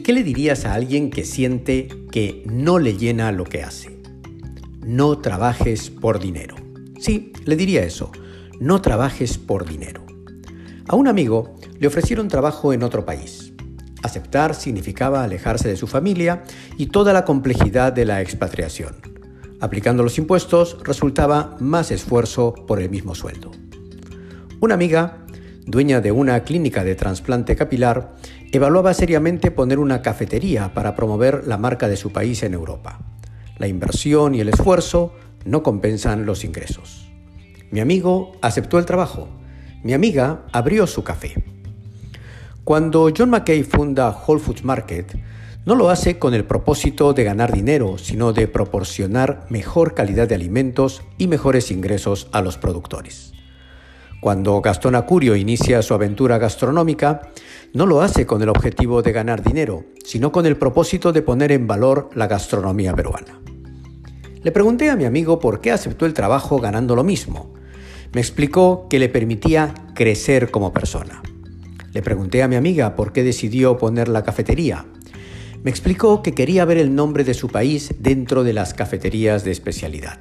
¿Y qué le dirías a alguien que siente que no le llena lo que hace? No trabajes por dinero. Sí, le diría eso. No trabajes por dinero. A un amigo le ofrecieron trabajo en otro país. Aceptar significaba alejarse de su familia y toda la complejidad de la expatriación. Aplicando los impuestos resultaba más esfuerzo por el mismo sueldo. Una amiga, dueña de una clínica de trasplante capilar, evaluaba seriamente poner una cafetería para promover la marca de su país en Europa. La inversión y el esfuerzo no compensan los ingresos. Mi amigo aceptó el trabajo. Mi amiga abrió su café. Cuando John McKay funda Whole Foods Market, no lo hace con el propósito de ganar dinero, sino de proporcionar mejor calidad de alimentos y mejores ingresos a los productores. Cuando Gastón Acurio inicia su aventura gastronómica, no lo hace con el objetivo de ganar dinero, sino con el propósito de poner en valor la gastronomía peruana. Le pregunté a mi amigo por qué aceptó el trabajo ganando lo mismo, me explicó que le permitía crecer como persona. Le pregunté a mi amiga por qué decidió poner la cafetería. Me explicó que quería ver el nombre de su país dentro de las cafeterías de especialidad.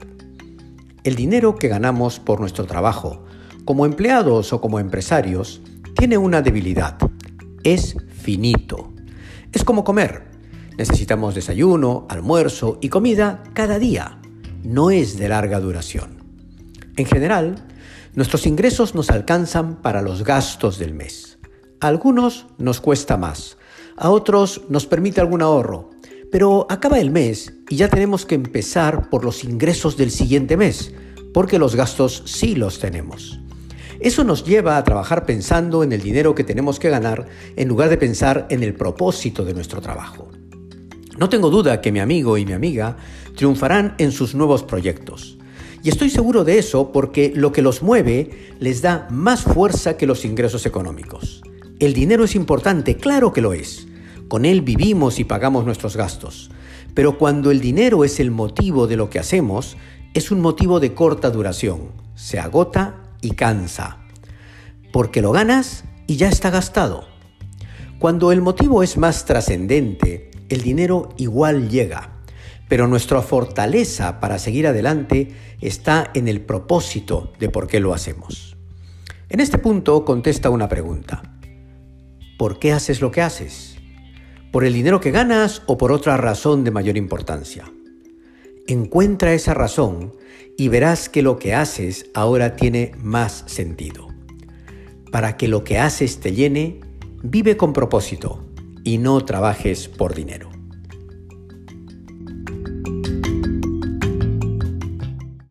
El dinero que ganamos por nuestro trabajo, como empleados o como empresarios, tiene una debilidad. Es finito. Es como comer. Necesitamos desayuno, almuerzo y comida cada día. No es de larga duración. En general, Nuestros ingresos nos alcanzan para los gastos del mes. A algunos nos cuesta más, a otros nos permite algún ahorro, pero acaba el mes y ya tenemos que empezar por los ingresos del siguiente mes, porque los gastos sí los tenemos. Eso nos lleva a trabajar pensando en el dinero que tenemos que ganar en lugar de pensar en el propósito de nuestro trabajo. No tengo duda que mi amigo y mi amiga triunfarán en sus nuevos proyectos. Y estoy seguro de eso porque lo que los mueve les da más fuerza que los ingresos económicos. El dinero es importante, claro que lo es. Con él vivimos y pagamos nuestros gastos. Pero cuando el dinero es el motivo de lo que hacemos, es un motivo de corta duración. Se agota y cansa. Porque lo ganas y ya está gastado. Cuando el motivo es más trascendente, el dinero igual llega pero nuestra fortaleza para seguir adelante está en el propósito de por qué lo hacemos. En este punto contesta una pregunta. ¿Por qué haces lo que haces? ¿Por el dinero que ganas o por otra razón de mayor importancia? Encuentra esa razón y verás que lo que haces ahora tiene más sentido. Para que lo que haces te llene, vive con propósito y no trabajes por dinero.